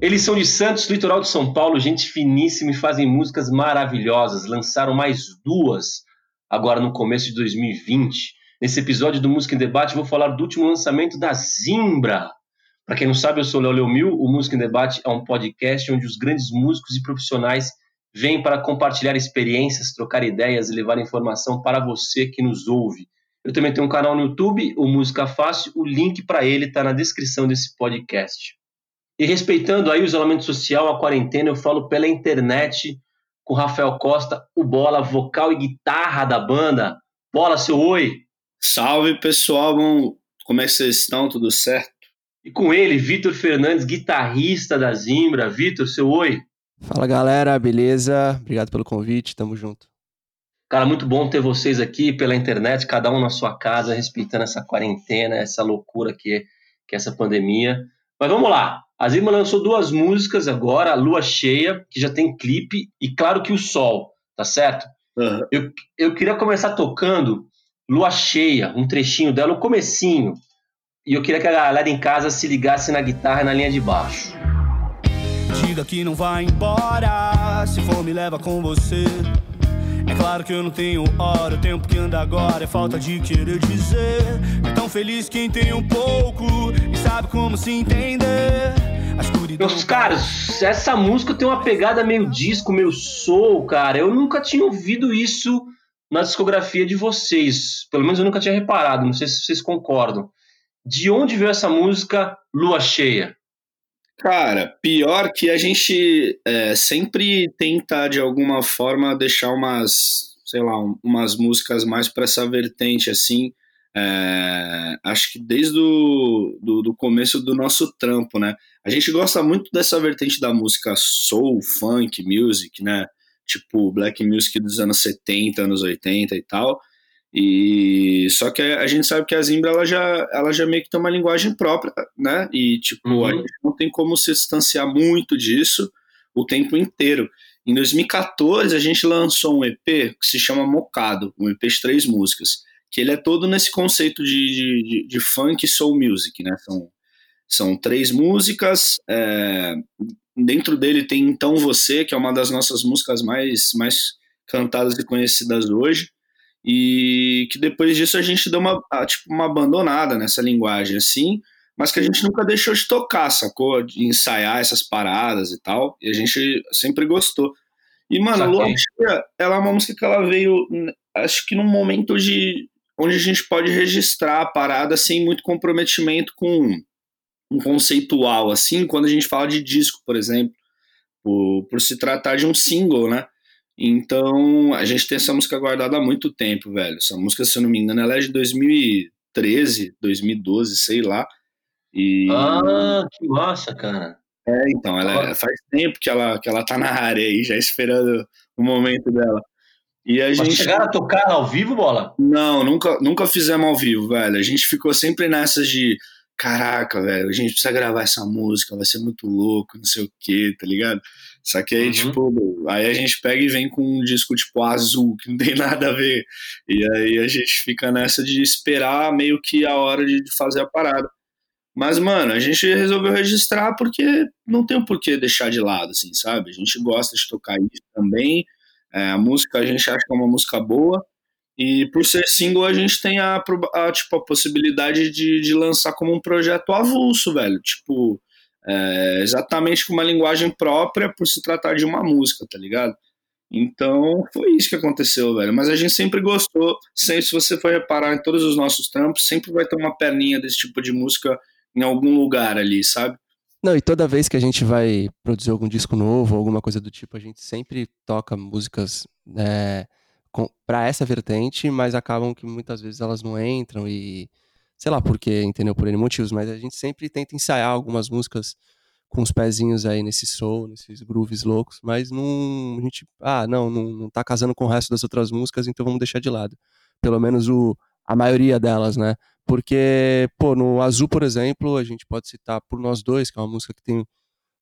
Eles são de Santos, litoral de São Paulo, gente finíssima e fazem músicas maravilhosas. Lançaram mais duas agora no começo de 2020. Nesse episódio do Música em Debate, vou falar do último lançamento da Zimbra. Para quem não sabe, eu sou Léo Leomil. O Música em Debate é um podcast onde os grandes músicos e profissionais vêm para compartilhar experiências, trocar ideias e levar informação para você que nos ouve. Eu também tenho um canal no YouTube, o Música Fácil. O link para ele está na descrição desse podcast. E respeitando aí o isolamento social, a quarentena, eu falo pela internet com Rafael Costa, o Bola, vocal e guitarra da banda. Bola, seu oi! Salve pessoal, bom, como é que vocês estão? Tudo certo? E com ele, Vitor Fernandes, guitarrista da Zimbra. Vitor, seu oi! Fala galera, beleza? Obrigado pelo convite, tamo junto. Cara, muito bom ter vocês aqui pela internet, cada um na sua casa, respeitando essa quarentena, essa loucura que é, que é essa pandemia. Mas vamos lá, a Zima lançou duas músicas agora, a Lua Cheia, que já tem clipe, e Claro que o Sol, tá certo? Uhum. Eu, eu queria começar tocando Lua Cheia, um trechinho dela, o comecinho. E eu queria que a galera em casa se ligasse na guitarra na linha de baixo. Diga que não vai embora, se for me leva com você. É claro que eu não tenho hora, o tempo que anda agora é falta de querer dizer. É tão feliz quem tem um pouco e sabe como se entender. Meus caros, essa música tem uma pegada meio disco, meio soul, cara. Eu nunca tinha ouvido isso na discografia de vocês. Pelo menos eu nunca tinha reparado, não sei se vocês concordam. De onde veio essa música Lua Cheia? Cara, pior que a gente é, sempre tenta de alguma forma deixar umas, sei lá, umas músicas mais para essa vertente assim. É, acho que desde o do, do, começo do nosso trampo, né? A gente gosta muito dessa vertente da música soul, funk, music, né? Tipo black music dos anos 70, anos 80 e tal. E só que a gente sabe que a Zimbra ela já, ela já meio que tem uma linguagem própria, né? E tipo, uhum. a gente não tem como se distanciar muito disso o tempo inteiro. Em 2014 a gente lançou um EP que se chama Mocado, um EP de três músicas, que ele é todo nesse conceito de, de, de funk e soul music, né? São, são três músicas, é, dentro dele tem Então Você, que é uma das nossas músicas mais, mais cantadas e conhecidas hoje e que depois disso a gente deu uma, tipo, uma abandonada nessa linguagem, assim, mas que a gente nunca deixou de tocar, sacou? De ensaiar essas paradas e tal, e a gente sempre gostou. E, mano, Lua Cheia, ela é uma música que ela veio, acho que num momento de onde a gente pode registrar a parada sem muito comprometimento com um conceitual, assim, quando a gente fala de disco, por exemplo, por, por se tratar de um single, né? Então, a gente tem essa música guardada há muito tempo, velho. Essa música, se eu não me engano, ela é de 2013, 2012, sei lá. E... Ah, que massa, cara. É, então, ela é, faz tempo que ela, que ela tá na área aí, já esperando o momento dela. E a Mas gente... chegaram a tocar ao vivo, Bola? Não, nunca, nunca fizemos ao vivo, velho. A gente ficou sempre nessas de caraca, velho, a gente precisa gravar essa música, vai ser muito louco, não sei o que, tá ligado? Só que aí, uhum. tipo, aí a gente pega e vem com um disco, tipo, azul, que não tem nada a ver. E aí a gente fica nessa de esperar meio que a hora de fazer a parada. Mas, mano, a gente resolveu registrar porque não tem o um porquê deixar de lado, assim, sabe? A gente gosta de tocar isso também. É, a música a gente acha que é uma música boa. E por ser single, a gente tem a, a tipo, a possibilidade de, de lançar como um projeto avulso, velho. Tipo, é, exatamente com uma linguagem própria por se tratar de uma música, tá ligado? Então, foi isso que aconteceu, velho. Mas a gente sempre gostou. Se você for reparar em todos os nossos trampos, sempre vai ter uma perninha desse tipo de música em algum lugar ali, sabe? Não, e toda vez que a gente vai produzir algum disco novo, alguma coisa do tipo, a gente sempre toca músicas é, para essa vertente, mas acabam que muitas vezes elas não entram e sei lá por quê, entendeu? Por N motivos, mas a gente sempre tenta ensaiar algumas músicas com os pezinhos aí nesse soul, nesses grooves loucos, mas não, a gente, ah, não, não, não tá casando com o resto das outras músicas, então vamos deixar de lado. Pelo menos o, a maioria delas, né? Porque, pô, no Azul, por exemplo, a gente pode citar Por Nós Dois, que é uma música que tem,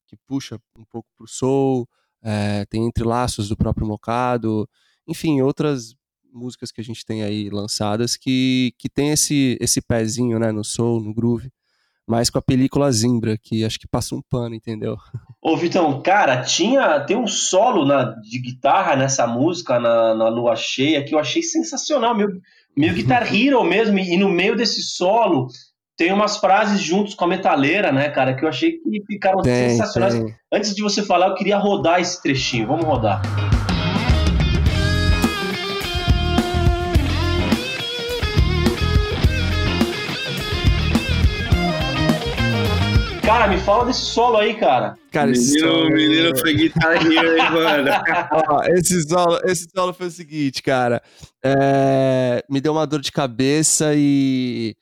que puxa um pouco pro soul, é, tem entrelaços do próprio Mocado, enfim, outras músicas que a gente tem aí lançadas que, que tem esse, esse pezinho né, no soul, no groove. mais com a película Zimbra, que acho que passa um pano, entendeu? Ô, Vitão, cara, tinha, tem um solo na, de guitarra nessa música, na, na lua cheia, que eu achei sensacional, meio, meio Guitar Hero mesmo, e no meio desse solo tem umas frases juntos com a metaleira, né, cara, que eu achei que ficaram tem, sensacionais. Tem. Antes de você falar, eu queria rodar esse trechinho, vamos rodar. Cara, me fala desse solo aí, cara. Cara, esse menino, solo... menino foi guitarrinha aí, mano. Ó, esse, solo, esse solo foi o seguinte, cara. É... Me deu uma dor de cabeça e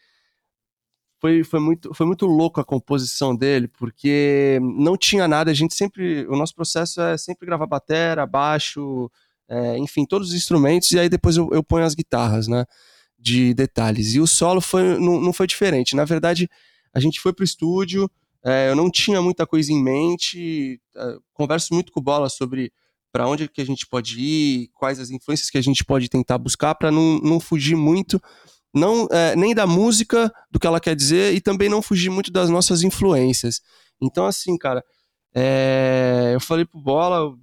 foi, foi, muito, foi muito louco a composição dele, porque não tinha nada, a gente sempre, o nosso processo é sempre gravar batera, baixo, é, enfim, todos os instrumentos, e aí depois eu, eu ponho as guitarras, né, de detalhes. E o solo foi, não, não foi diferente, na verdade, a gente foi pro estúdio, é, eu não tinha muita coisa em mente. É, converso muito com o Bola sobre para onde que a gente pode ir, quais as influências que a gente pode tentar buscar para não, não fugir muito, não é, nem da música, do que ela quer dizer, e também não fugir muito das nossas influências. Então, assim, cara, é, eu falei pro Bola,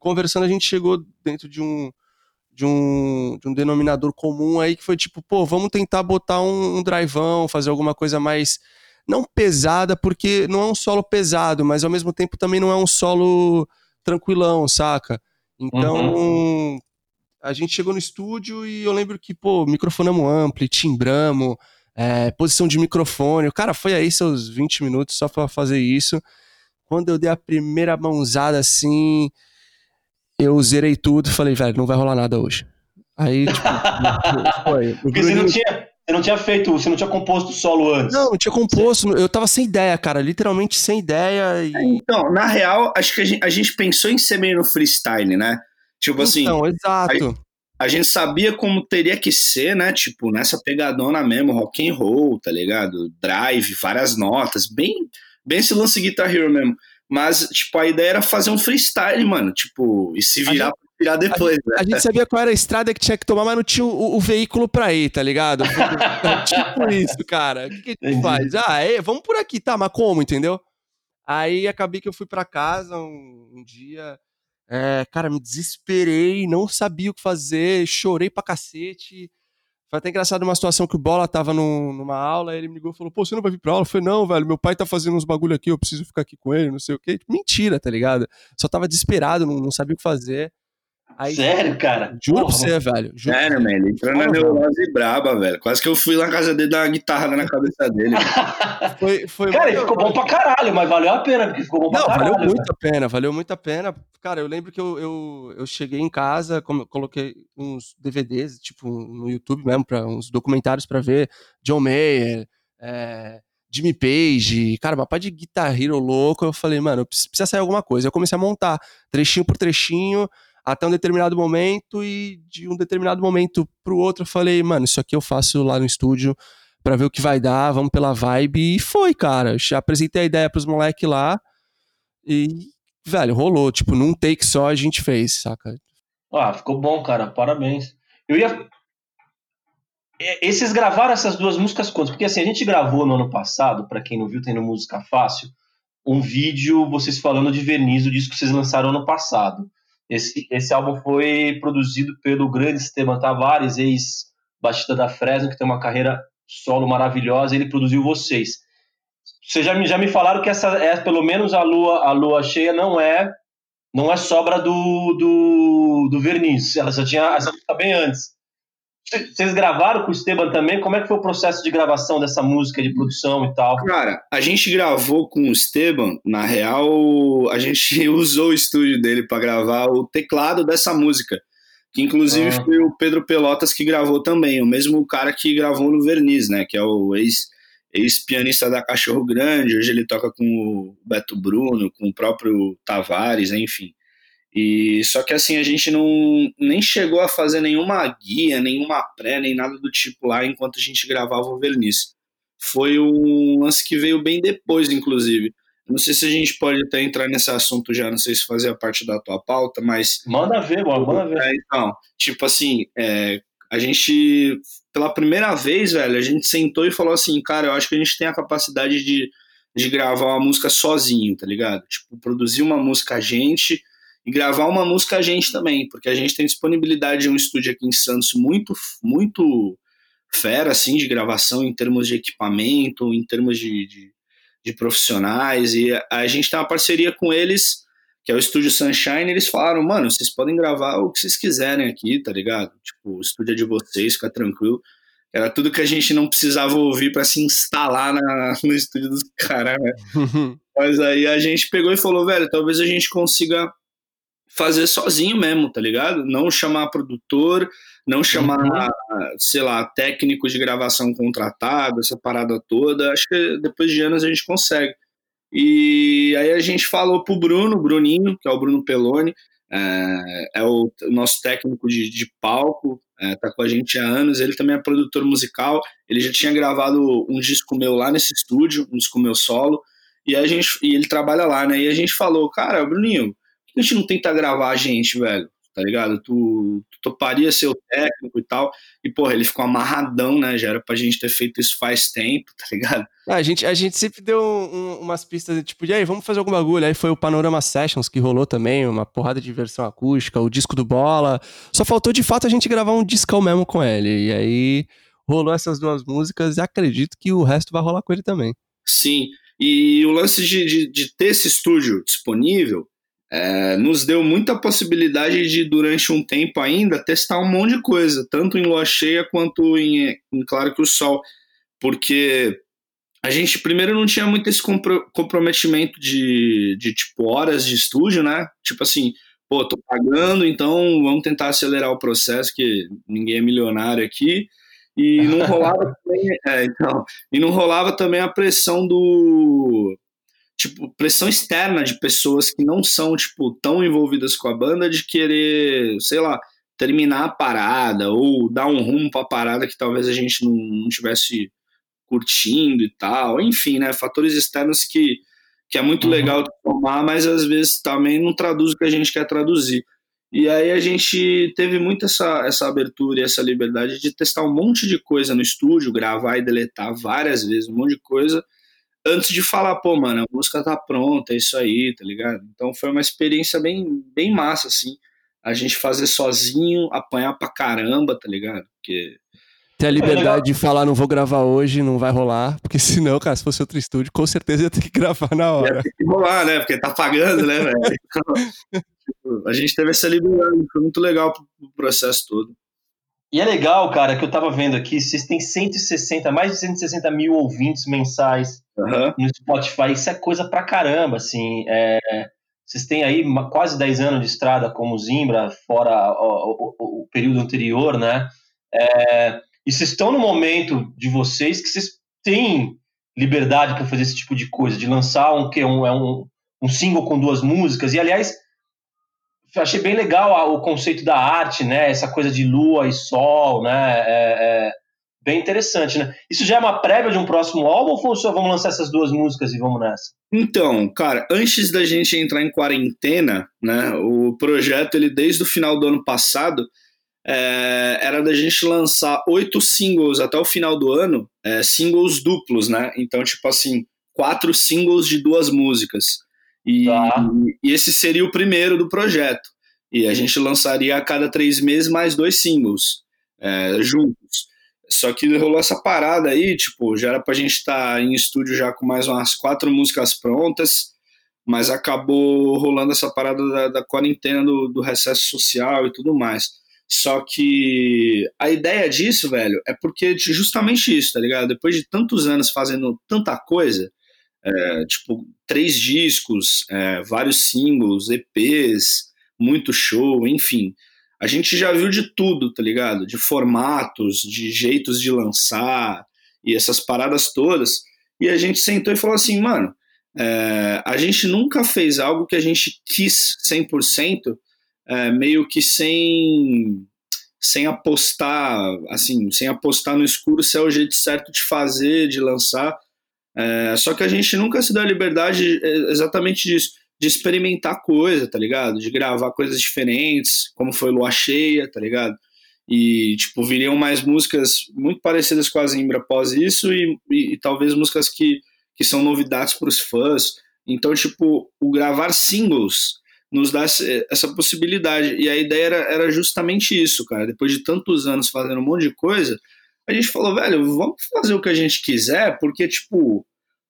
conversando, a gente chegou dentro de um, de um, de um denominador comum aí que foi tipo, pô, vamos tentar botar um, um drivão, fazer alguma coisa mais não pesada, porque não é um solo pesado, mas ao mesmo tempo também não é um solo tranquilão, saca? Então, uhum. a gente chegou no estúdio e eu lembro que, pô, microfonamos ampli, timbramos, é, posição de microfone. Cara, foi aí seus 20 minutos só pra fazer isso. Quando eu dei a primeira mãozada assim, eu zerei tudo e falei, velho, não vai rolar nada hoje. Aí, tipo, foi. Porque você não tinha você não tinha feito, você não tinha composto solo antes? Não, não tinha composto, eu tava sem ideia, cara, literalmente sem ideia. E... É, então, na real, acho que a gente, a gente, pensou em ser meio no freestyle, né? Tipo assim. Então, exato. A, a, gente sabia como teria que ser, né? Tipo, nessa pegadona mesmo, rock and roll, tá ligado? Drive, várias notas, bem, bem esse lance Guitar Hero mesmo. Mas, tipo, a ideia era fazer um freestyle, mano. Tipo, e se virar depois, a, né? a gente sabia qual era a estrada que tinha que tomar, mas não tinha o, o veículo pra ir, tá ligado? tipo isso, cara. O que, que a gente faz? Ah, é, vamos por aqui, tá, mas como, entendeu? Aí acabei que eu fui para casa um, um dia. É, cara, me desesperei, não sabia o que fazer, chorei pra cacete. Foi até engraçado uma situação que o Bola tava numa aula, ele me ligou e falou: Pô, você não vai vir pra aula? Eu falei: Não, velho, meu pai tá fazendo uns bagulho aqui, eu preciso ficar aqui com ele, não sei o quê. Mentira, tá ligado? Só tava desesperado, não, não sabia o que fazer. Aí, Sério, cara? Juro pra você, velho. Juro Sério, mano. Ele entrou na neurose braba, velho. Quase que eu fui lá na casa dele dar uma guitarra na cabeça dele. foi, foi cara, muito... ficou bom pra caralho, mas valeu a pena, porque ficou bom pra Não, caralho. valeu muito a pena, valeu muito a pena. Cara, eu lembro que eu, eu, eu cheguei em casa, coloquei uns DVDs, tipo, no YouTube mesmo, pra, uns documentários pra ver. John Mayer, é, Jimmy Page, cara, pá de Guitar Hero louco. Eu falei, mano, precisa sair alguma coisa. Eu comecei a montar, trechinho por trechinho até um determinado momento e de um determinado momento pro outro eu falei, mano, isso aqui eu faço lá no estúdio para ver o que vai dar, vamos pela vibe e foi, cara. Eu apresentei a ideia pros moleques lá e, velho, rolou, tipo, num take só a gente fez, saca? Ah, ficou bom, cara, parabéns. Eu ia esses gravaram essas duas músicas quantos? Porque assim, a gente gravou no ano passado, para quem não viu, tem no Música Fácil, um vídeo vocês falando de verniz do disco que vocês lançaram ano passado. Esse, esse álbum foi produzido pelo grande Esteban Tavares, ex-batista da Fresno, que tem uma carreira solo maravilhosa, ele produziu vocês. Vocês já me, já me falaram que essa é pelo menos a lua a lua cheia não é não é sobra do, do, do verniz, ela já tinha essa música bem antes. Vocês gravaram com o Esteban também? Como é que foi o processo de gravação dessa música, de produção e tal? Cara, a gente gravou com o Esteban, na real, a gente usou o estúdio dele para gravar o teclado dessa música. Que inclusive ah. foi o Pedro Pelotas que gravou também, o mesmo cara que gravou no Verniz, né? Que é o ex, ex-pianista da Cachorro Grande, hoje ele toca com o Beto Bruno, com o próprio Tavares, enfim. E só que assim a gente não nem chegou a fazer nenhuma guia, nenhuma pré, nem nada do tipo lá enquanto a gente gravava o verniz. Foi um lance que veio bem depois, inclusive. Não sei se a gente pode até entrar nesse assunto já, não sei se fazia parte da tua pauta, mas. Manda ver, mano, manda ver. É, então, tipo assim, é, a gente pela primeira vez, velho, a gente sentou e falou assim, cara, eu acho que a gente tem a capacidade de, de gravar uma música sozinho, tá ligado? Tipo, produzir uma música a gente e gravar uma música a gente também, porque a gente tem disponibilidade de um estúdio aqui em Santos muito, muito fera, assim, de gravação em termos de equipamento, em termos de, de, de profissionais, e a, a gente tem uma parceria com eles que é o Estúdio Sunshine, eles falaram, mano, vocês podem gravar o que vocês quiserem aqui, tá ligado? Tipo, o estúdio é de vocês, fica tranquilo. Era tudo que a gente não precisava ouvir para se instalar na, no estúdio dos caras, né? Mas aí a gente pegou e falou, velho, talvez a gente consiga fazer sozinho mesmo, tá ligado? Não chamar produtor, não chamar, uhum. sei lá, técnico de gravação contratado, essa parada toda. Acho que depois de anos a gente consegue. E aí a gente falou pro Bruno, Bruninho, que é o Bruno Peloni, é, é o, nosso técnico de, de palco, é, tá com a gente há anos, ele também é produtor musical, ele já tinha gravado um disco meu lá nesse estúdio, um disco meu solo, e a gente e ele trabalha lá, né? E a gente falou, cara, Bruninho, por que a gente não tenta gravar a gente, velho? tá ligado? Tu, tu toparia ser o técnico e tal. E, porra, ele ficou amarradão, né? Já era pra gente ter feito isso faz tempo, tá ligado? Ah, a, gente, a gente sempre deu um, umas pistas, tipo, e aí, vamos fazer algum bagulho. Aí foi o Panorama Sessions que rolou também, uma porrada de versão acústica, o disco do Bola. Só faltou, de fato, a gente gravar um discão mesmo com ele. E aí rolou essas duas músicas e acredito que o resto vai rolar com ele também. Sim, e o lance de, de, de ter esse estúdio disponível é, nos deu muita possibilidade de, durante um tempo ainda, testar um monte de coisa, tanto em lua cheia quanto em, em Claro que o Sol, porque a gente primeiro não tinha muito esse compro comprometimento de, de, tipo, horas de estúdio, né? Tipo assim, pô, tô pagando, então vamos tentar acelerar o processo, que ninguém é milionário aqui, e não rolava também, é, então, e não rolava também a pressão do tipo, pressão externa de pessoas que não são, tipo, tão envolvidas com a banda de querer, sei lá, terminar a parada ou dar um rumo pra parada que talvez a gente não, não tivesse curtindo e tal. Enfim, né? Fatores externos que, que é muito uhum. legal tomar, mas às vezes também não traduz o que a gente quer traduzir. E aí a gente teve muito essa, essa abertura e essa liberdade de testar um monte de coisa no estúdio, gravar e deletar várias vezes, um monte de coisa, antes de falar, pô, mano, a música tá pronta, é isso aí, tá ligado? Então foi uma experiência bem, bem massa, assim. A gente fazer sozinho, apanhar pra caramba, tá ligado? Porque. Ter a liberdade é de falar, não vou gravar hoje, não vai rolar, porque senão, cara, se fosse outro estúdio, com certeza ia ter que gravar na hora. Ia ter que rolar, né? Porque tá pagando, né, velho? Então, a gente teve essa liberdade, foi muito legal pro processo todo. E é legal, cara, que eu tava vendo aqui, vocês têm 160, mais de 160 mil ouvintes mensais uhum. no Spotify, isso é coisa pra caramba, assim, é, vocês têm aí quase 10 anos de estrada como Zimbra, fora o, o, o período anterior, né, é, e vocês estão no momento de vocês que vocês têm liberdade para fazer esse tipo de coisa, de lançar um, que um, é um, um single com duas músicas, e aliás achei bem legal o conceito da arte, né? Essa coisa de lua e sol, né? É, é bem interessante, né? Isso já é uma prévia de um próximo álbum ou só vamos lançar essas duas músicas e vamos nessa? Então, cara, antes da gente entrar em quarentena, né? O projeto, ele desde o final do ano passado, é, era da gente lançar oito singles até o final do ano, é, singles duplos, né? Então, tipo assim, quatro singles de duas músicas. E, tá. e esse seria o primeiro do projeto. E a gente lançaria a cada três meses mais dois singles é, juntos. Só que rolou essa parada aí, tipo, já era pra gente estar tá em estúdio já com mais umas quatro músicas prontas, mas acabou rolando essa parada da, da quarentena, do, do recesso social e tudo mais. Só que a ideia disso, velho, é porque justamente isso, tá ligado? Depois de tantos anos fazendo tanta coisa, é, tipo, três discos, é, vários singles, EPs, muito show, enfim. A gente já viu de tudo, tá ligado? De formatos, de jeitos de lançar e essas paradas todas. E a gente sentou e falou assim, mano, é, a gente nunca fez algo que a gente quis 100%, é, meio que sem sem apostar, assim, sem apostar no escuro se é o jeito certo de fazer, de lançar. É, só que a gente nunca se dá a liberdade é, exatamente disso, de experimentar coisa, tá ligado? De gravar coisas diferentes, como foi Lua Cheia, tá ligado? E, tipo, viriam mais músicas muito parecidas com a Zimbra após isso e, e, e talvez músicas que, que são novidades para os fãs. Então, tipo, o gravar singles nos dá essa possibilidade. E a ideia era, era justamente isso, cara. Depois de tantos anos fazendo um monte de coisa, a gente falou, velho, vamos fazer o que a gente quiser, porque, tipo,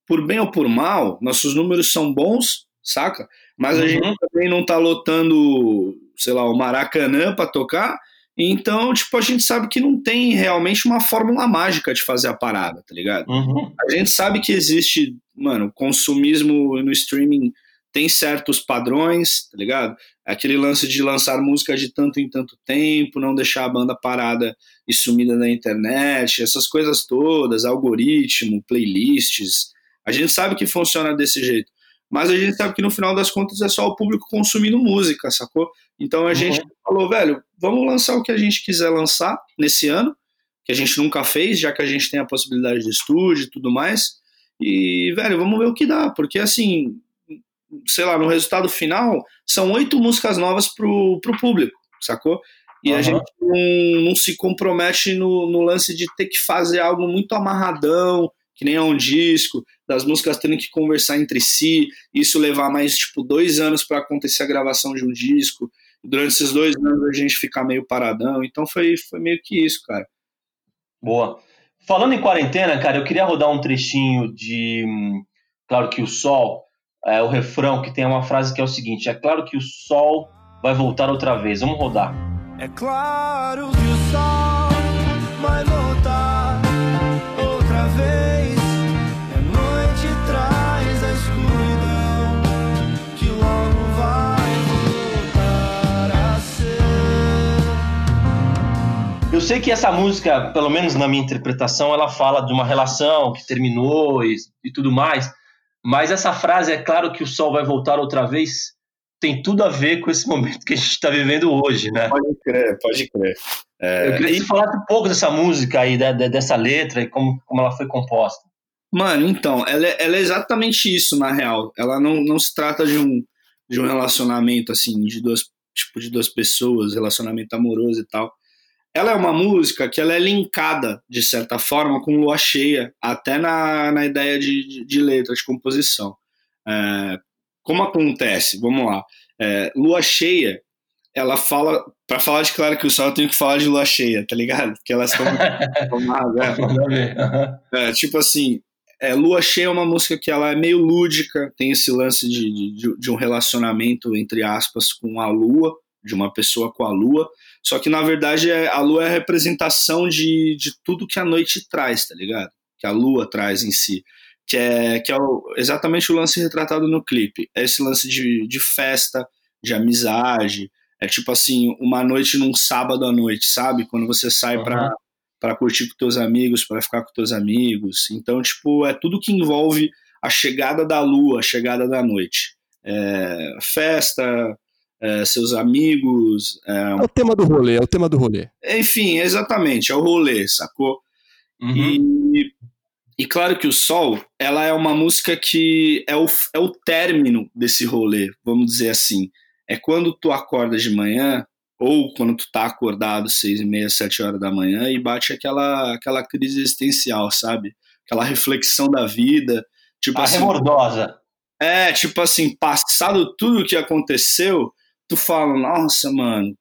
por bem ou por mal, nossos números são bons, saca? Mas a gente uhum. também não tá lotando, sei lá, o Maracanã para tocar. Então, tipo, a gente sabe que não tem realmente uma fórmula mágica de fazer a parada, tá ligado? Uhum. A gente sabe que existe, mano, consumismo no streaming tem certos padrões, tá ligado? Aquele lance de lançar música de tanto em tanto tempo, não deixar a banda parada e sumida na internet, essas coisas todas, algoritmo, playlists. A gente sabe que funciona desse jeito, mas a gente sabe que no final das contas é só o público consumindo música, sacou? Então a uhum. gente falou, velho, vamos lançar o que a gente quiser lançar nesse ano, que a gente nunca fez, já que a gente tem a possibilidade de estúdio e tudo mais. E, velho, vamos ver o que dá, porque assim, sei lá, no resultado final, são oito músicas novas pro, pro público, sacou? E uhum. a gente não, não se compromete no, no, lance de ter que fazer algo muito amarradão, que nem é um disco, das músicas tendo que conversar entre si, isso levar mais, tipo, dois anos para acontecer a gravação de um disco, durante esses dois anos a gente ficar meio paradão, então foi, foi meio que isso, cara. Boa. Falando em quarentena, cara, eu queria rodar um trechinho de Claro que o Sol, é, o refrão que tem uma frase que é o seguinte: É claro que o sol vai voltar outra vez. Vamos rodar. É claro que o sol vai voltar Eu sei que essa música, pelo menos na minha interpretação, ela fala de uma relação que terminou e, e tudo mais. Mas essa frase, é claro que o sol vai voltar outra vez, tem tudo a ver com esse momento que a gente está vivendo hoje, né? Pode crer, pode crer. É... Eu queria que você falasse um pouco dessa música aí, dessa letra e como, como ela foi composta. Mano, então, ela é, ela é exatamente isso, na real. Ela não, não se trata de um, de um relacionamento, assim, de duas, tipo, de duas pessoas, relacionamento amoroso e tal. Ela é uma música que ela é linkada, de certa forma, com lua cheia, até na, na ideia de, de, de letra, de composição. É, como acontece? Vamos lá. É, lua cheia, ela fala. Para falar de Claro que o Sol, eu tenho que falar de lua cheia, tá ligado? Porque elas estão. é. é, tipo assim, é, Lua Cheia é uma música que ela é meio lúdica, tem esse lance de, de, de, um relacionamento, entre aspas, com a lua, de uma pessoa com a lua, só que na verdade é, a lua é a representação de, de tudo que a noite traz, tá ligado? Que a lua traz em si. Que é, que é o, exatamente o lance retratado no clipe. É esse lance de, de festa, de amizade. É tipo assim, uma noite num sábado à noite, sabe? Quando você sai uhum. pra, pra curtir com teus amigos, para ficar com teus amigos. Então, tipo, é tudo que envolve a chegada da lua, a chegada da noite. É, festa, é, seus amigos. É, é, o tema do rolê, é o tema do rolê. Enfim, exatamente, é o rolê, sacou? Uhum. E, e claro que o Sol, ela é uma música que é o, é o término desse rolê, vamos dizer assim. É quando tu acorda de manhã, ou quando tu tá acordado seis e meia, sete horas da manhã, e bate aquela, aquela crise existencial, sabe? Aquela reflexão da vida. Tipo a assim, remordosa. É, tipo assim, passado tudo o que aconteceu, tu fala, nossa, mano,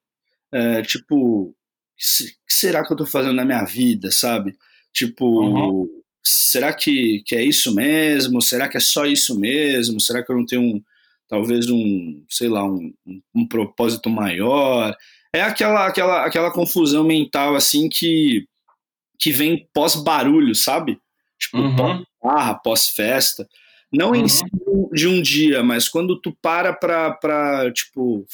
é, tipo, o que será que eu tô fazendo na minha vida, sabe? Tipo, uhum. Será que, que é isso mesmo? Será que é só isso mesmo? Será que eu não tenho um, talvez um, sei lá, um, um, propósito maior? É aquela, aquela, aquela confusão mental, assim, que, que vem pós-barulho, sabe? Tipo, uhum. pós-barra, pós-festa. Não uhum. em si de um dia, mas quando tu para pra, pra tipo,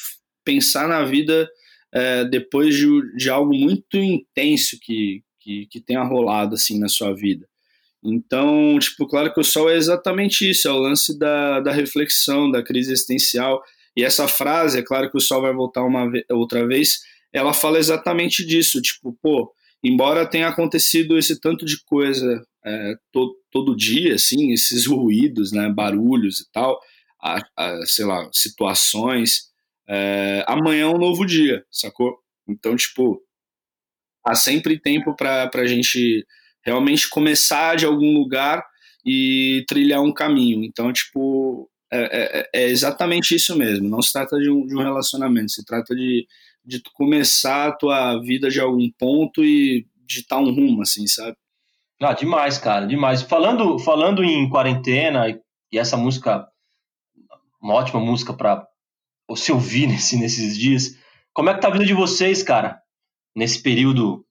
pensar na vida é, depois de, de algo muito intenso que, que, que tenha rolado, assim, na sua vida. Então, tipo, claro que o sol é exatamente isso, é o lance da, da reflexão, da crise existencial. E essa frase, é claro que o sol vai voltar uma outra vez, ela fala exatamente disso, tipo, pô, embora tenha acontecido esse tanto de coisa é, to, todo dia, assim, esses ruídos, né, barulhos e tal, a, a, sei lá, situações, é, amanhã é um novo dia, sacou? Então, tipo, há sempre tempo para a gente realmente começar de algum lugar e trilhar um caminho. Então, tipo, é, é, é exatamente isso mesmo. Não se trata de um, de um relacionamento, se trata de, de começar a tua vida de algum ponto e digitar um rumo, assim, sabe? Ah, demais, cara, demais. Falando, falando em quarentena e essa música, uma ótima música para se ouvir nesse, nesses dias. Como é que tá a vida de vocês, cara? Nesse período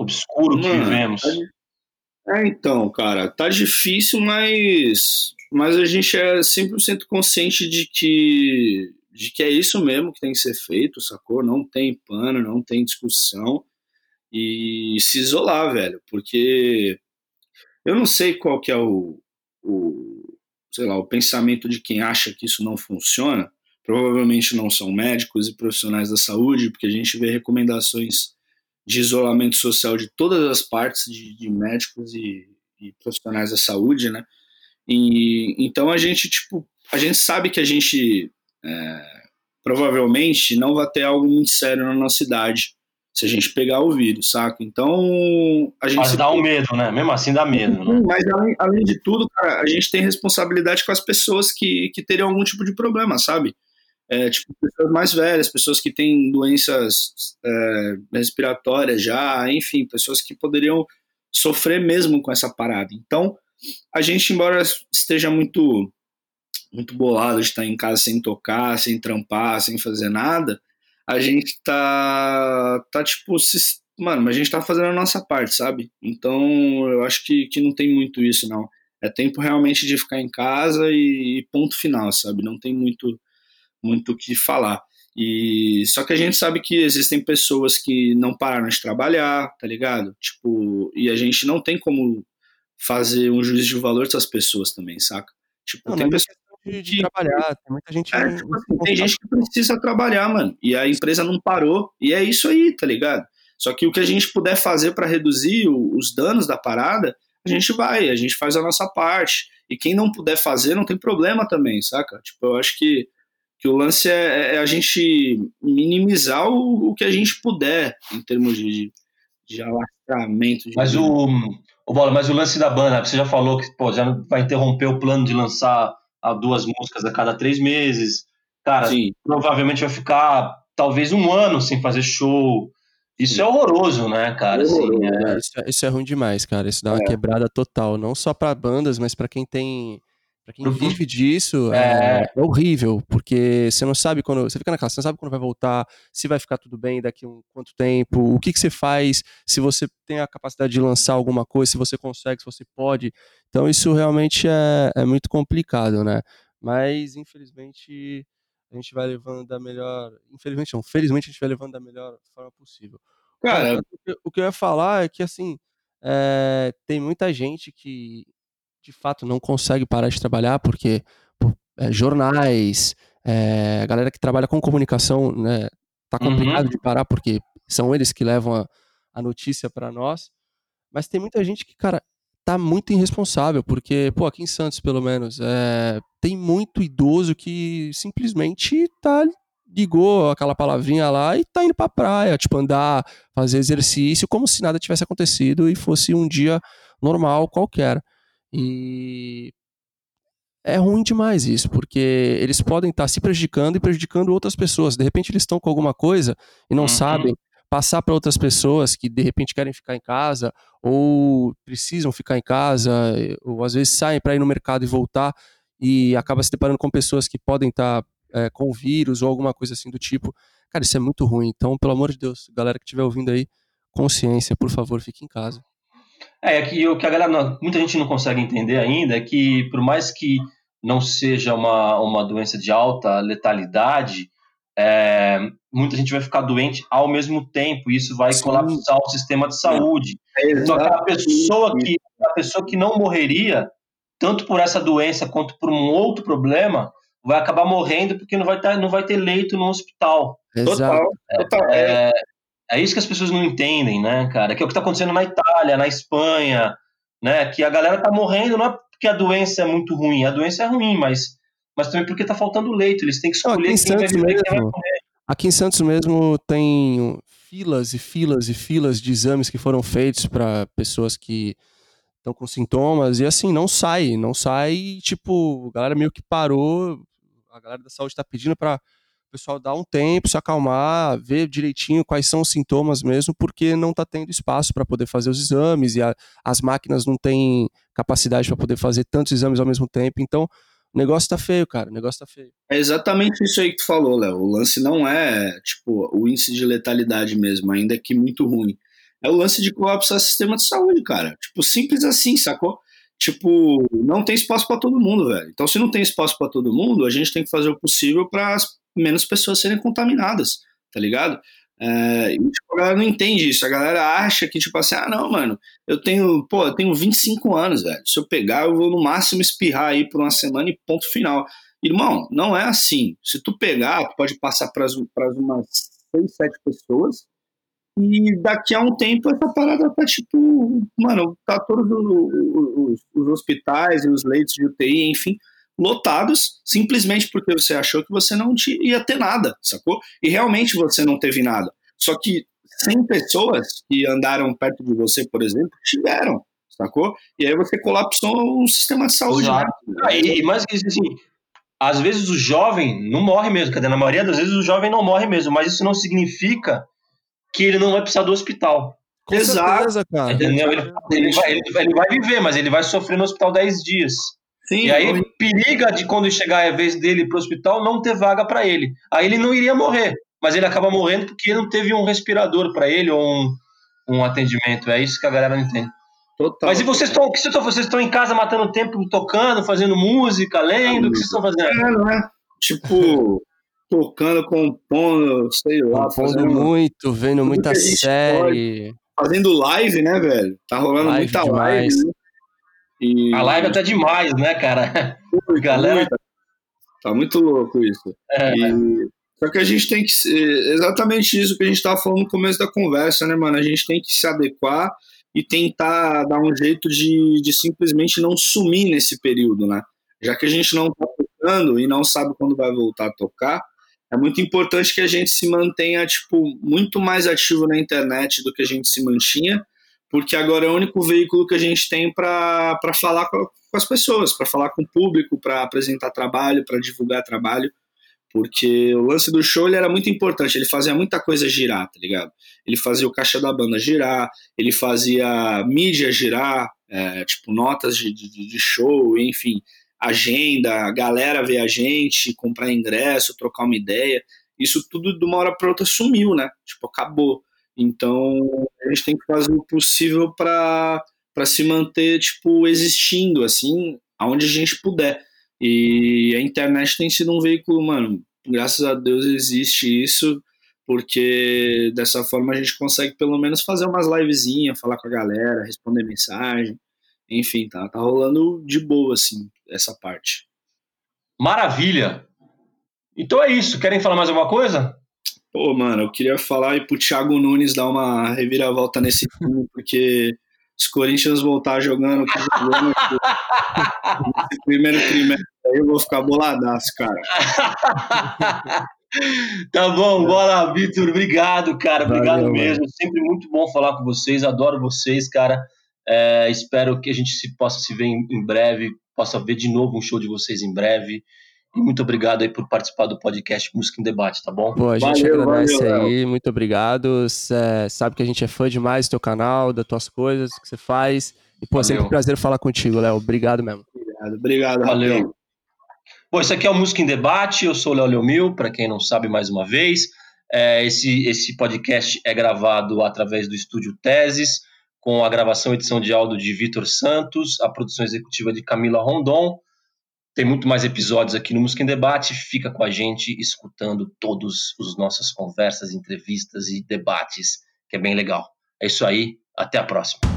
obscuro que Mano, vivemos. Tá é, então, cara, tá difícil, mas mas a gente é 100% consciente de que de que é isso mesmo que tem que ser feito, sacou? Não tem pano, não tem discussão e se isolar, velho, porque eu não sei qual que é o, o sei lá, o pensamento de quem acha que isso não funciona, provavelmente não são médicos e profissionais da saúde, porque a gente vê recomendações de isolamento social de todas as partes de, de médicos e, e, profissionais da saúde, né? E, então a gente, tipo, a gente sabe que a gente é, provavelmente não vai ter algo muito sério na nossa cidade se a gente pegar o vírus, saca? Então a gente. Mas dá um medo, né? Mesmo assim dá medo, né? Mas além, além de tudo, cara, a gente tem responsabilidade com as pessoas que, que teriam algum tipo de problema, sabe? É, tipo, pessoas mais velhas, pessoas que têm doenças é, respiratórias já, enfim, pessoas que poderiam sofrer mesmo com essa parada. Então, a gente, embora esteja muito muito bolado de estar em casa sem tocar, sem trampar, sem fazer nada, a gente tá, tá tipo, se, mano, a gente tá fazendo a nossa parte, sabe? Então, eu acho que, que não tem muito isso, não. É tempo realmente de ficar em casa e, e ponto final, sabe? Não tem muito muito o que falar. E só que a gente sabe que existem pessoas que não pararam de trabalhar, tá ligado? Tipo, e a gente não tem como fazer um juízo de valor dessas pessoas também, saca? Tipo, não, tem é pessoas de, de trabalhar, tem muita gente é, tipo, assim, tem gente que precisa trabalhar, mano, e a empresa não parou, e é isso aí, tá ligado? Só que o que a gente puder fazer para reduzir o, os danos da parada, a gente vai, a gente faz a nossa parte. E quem não puder fazer, não tem problema também, saca? Tipo, eu acho que que o lance é, é a gente minimizar o, o, que a gente puder em termos de, de alastramento. De mas o, o Bola, mas o lance da banda, você já falou que pô, já vai interromper o plano de lançar duas músicas a cada três meses. Cara, Sim. provavelmente vai ficar talvez um ano sem fazer show. Isso Sim. é horroroso, né, cara? Assim, é... Isso, é, isso, é ruim demais, cara. Isso dá uma é. quebrada total, não só para bandas, mas para quem tem Pra quem vive disso, é... é... horrível, porque você não sabe quando. Você fica na casa, você não sabe quando vai voltar, se vai ficar tudo bem daqui a um quanto tempo, o que, que você faz, se você tem a capacidade de lançar alguma coisa, se você consegue, se você pode. Então isso realmente é, é muito complicado, né? Mas, infelizmente, a gente vai levando da melhor. Infelizmente não, felizmente a gente vai levando da melhor forma possível. Cara, o que, o que eu ia falar é que assim. É, tem muita gente que de fato não consegue parar de trabalhar porque é, jornais, é, a galera que trabalha com comunicação, né, tá complicado uhum. de parar porque são eles que levam a, a notícia para nós. Mas tem muita gente que, cara, tá muito irresponsável, porque, pô, aqui em Santos, pelo menos, é, tem muito idoso que simplesmente tá ligou aquela palavrinha lá e tá indo pra praia, tipo, andar, fazer exercício, como se nada tivesse acontecido e fosse um dia normal qualquer. E é ruim demais isso, porque eles podem estar se prejudicando e prejudicando outras pessoas. De repente eles estão com alguma coisa e não uhum. sabem passar para outras pessoas que de repente querem ficar em casa ou precisam ficar em casa, ou às vezes saem para ir no mercado e voltar e acaba se deparando com pessoas que podem estar é, com vírus ou alguma coisa assim do tipo. Cara, isso é muito ruim. Então, pelo amor de Deus, galera que estiver ouvindo aí, consciência, por favor, fique em casa. É, que o que a galera, muita gente não consegue entender ainda é que, por mais que não seja uma, uma doença de alta letalidade, é, muita gente vai ficar doente ao mesmo tempo, e isso vai Sim. colapsar o sistema de saúde. É, Só que a pessoa que, a pessoa que não morreria, tanto por essa doença quanto por um outro problema, vai acabar morrendo porque não vai, ter, não vai ter leito no hospital. Exato. Total. Total. É, é isso que as pessoas não entendem, né, cara? Que é o que está acontecendo na Itália, na Espanha, né? Que a galera está morrendo não é porque a doença é muito ruim, a doença é ruim, mas, mas também porque está faltando leito. Eles têm que escolher quem vai viver, quem vai morrer. Aqui em Santos mesmo tem filas e filas e filas de exames que foram feitos para pessoas que estão com sintomas e assim, não sai, não sai, tipo, a galera meio que parou, a galera da saúde está pedindo para pessoal dar um tempo, se acalmar, ver direitinho quais são os sintomas mesmo, porque não está tendo espaço para poder fazer os exames e a, as máquinas não têm capacidade para poder fazer tantos exames ao mesmo tempo, então o negócio tá feio, cara. O negócio tá feio. É exatamente isso aí que tu falou, Léo. O lance não é, tipo, o índice de letalidade mesmo, ainda que muito ruim. É o lance de colapsar o sistema de saúde, cara. Tipo, simples assim, sacou? Tipo, não tem espaço para todo mundo, velho. Então, se não tem espaço para todo mundo, a gente tem que fazer o possível para menos pessoas serem contaminadas, tá ligado? É, e, tipo, a galera não entende isso. A galera acha que, tipo assim, ah, não, mano, eu tenho, pô, eu tenho 25 anos, velho. Se eu pegar, eu vou no máximo espirrar aí por uma semana e ponto final. Irmão, não é assim. Se tu pegar, tu pode passar para umas 6, 7 pessoas e daqui a um tempo essa parada tá tipo, mano, tá todos os, os, os hospitais e os leitos de UTI, enfim, lotados, simplesmente porque você achou que você não ia ter nada, sacou? E realmente você não teve nada. Só que 100 pessoas que andaram perto de você, por exemplo, tiveram, sacou? E aí você colapsou o sistema de saúde. Né? Ah, e, mais que isso, assim, às vezes o jovem não morre mesmo, cadê? Na maioria das vezes o jovem não morre mesmo, mas isso não significa que ele não vai precisar do hospital. Com Exato. Certeza, cara. Ele, ele, vai, ele, ele, vai, viver, mas ele vai sofrer no hospital 10 dias. Sim, e aí periga de quando chegar a vez dele para o hospital não ter vaga para ele. Aí ele não iria morrer, mas ele acaba morrendo porque não teve um respirador para ele ou um, um atendimento. É isso que a galera não entende. Total. Mas e vocês estão, vocês estão em casa matando tempo, tocando, fazendo música, lendo? O que vocês estão fazendo? É, não é? Tipo, tocando, compondo, sei lá. Compondo fazendo... muito, vendo muita série. Fazendo live, né, velho? Tá rolando live muita demais. live. Né? E... A live tá demais, né, cara? Muito, Galera... Muito. Tá muito louco isso. É, e... Só que a gente tem que. Exatamente isso que a gente tava falando no começo da conversa, né, mano? A gente tem que se adequar e tentar dar um jeito de, de simplesmente não sumir nesse período, né? Já que a gente não tá tocando e não sabe quando vai voltar a tocar, é muito importante que a gente se mantenha, tipo, muito mais ativo na internet do que a gente se mantinha, porque agora é o único veículo que a gente tem para falar com, com, as pessoas, para falar com o público, para apresentar trabalho, para divulgar trabalho, porque o lance do show ele era muito importante, ele fazia muita coisa girar, tá ligado? Ele fazia o caixa da banda girar, ele fazia mídia girar, é, tipo notas de, de, de show, enfim, agenda, a galera ver a gente, comprar ingresso, trocar uma ideia, isso tudo de uma hora para outra sumiu, né? Tipo, acabou. Então, a gente tem que fazer o possível para se manter, tipo, existindo, assim, aonde a gente puder. E a internet tem sido um veículo, mano, graças a Deus existe isso, porque dessa forma a gente consegue pelo menos fazer umas livezinhas, falar com a galera, responder mensagem, enfim, tá, tá rolando de boa, assim, essa parte. Maravilha! Então é isso, querem falar mais alguma coisa? Pô, mano, eu queria falar e pro Thiago Nunes dar uma reviravolta nesse time, porque os Corinthians voltar jogando, jogando nesse primeiro trimestre, aí eu vou ficar boladaço, cara. tá bom, bola, Vitor. Obrigado, cara. Obrigado Valeu, mesmo. Mano. Sempre muito bom falar com vocês. Adoro vocês, cara. É, espero que a gente se, possa se ver em, em breve, possa ver de novo um show de vocês em breve. E muito obrigado aí por participar do podcast Música em Debate, tá bom? Pô, a gente valeu, agradece valeu, aí, muito obrigado. Cê sabe que a gente é fã demais do teu canal, das tuas coisas que você faz. E, pô, valeu. sempre um prazer falar contigo, Léo. Obrigado mesmo. Obrigado, obrigado. Valeu. Bom, isso aqui é o Música em Debate, eu sou o Léo Leomil, para quem não sabe mais uma vez. É, esse, esse podcast é gravado através do estúdio Teses, com a gravação e edição de áudio de Vitor Santos, a produção executiva de Camila Rondon. Tem muito mais episódios aqui no Música em Debate. Fica com a gente escutando todas as nossas conversas, entrevistas e debates, que é bem legal. É isso aí. Até a próxima.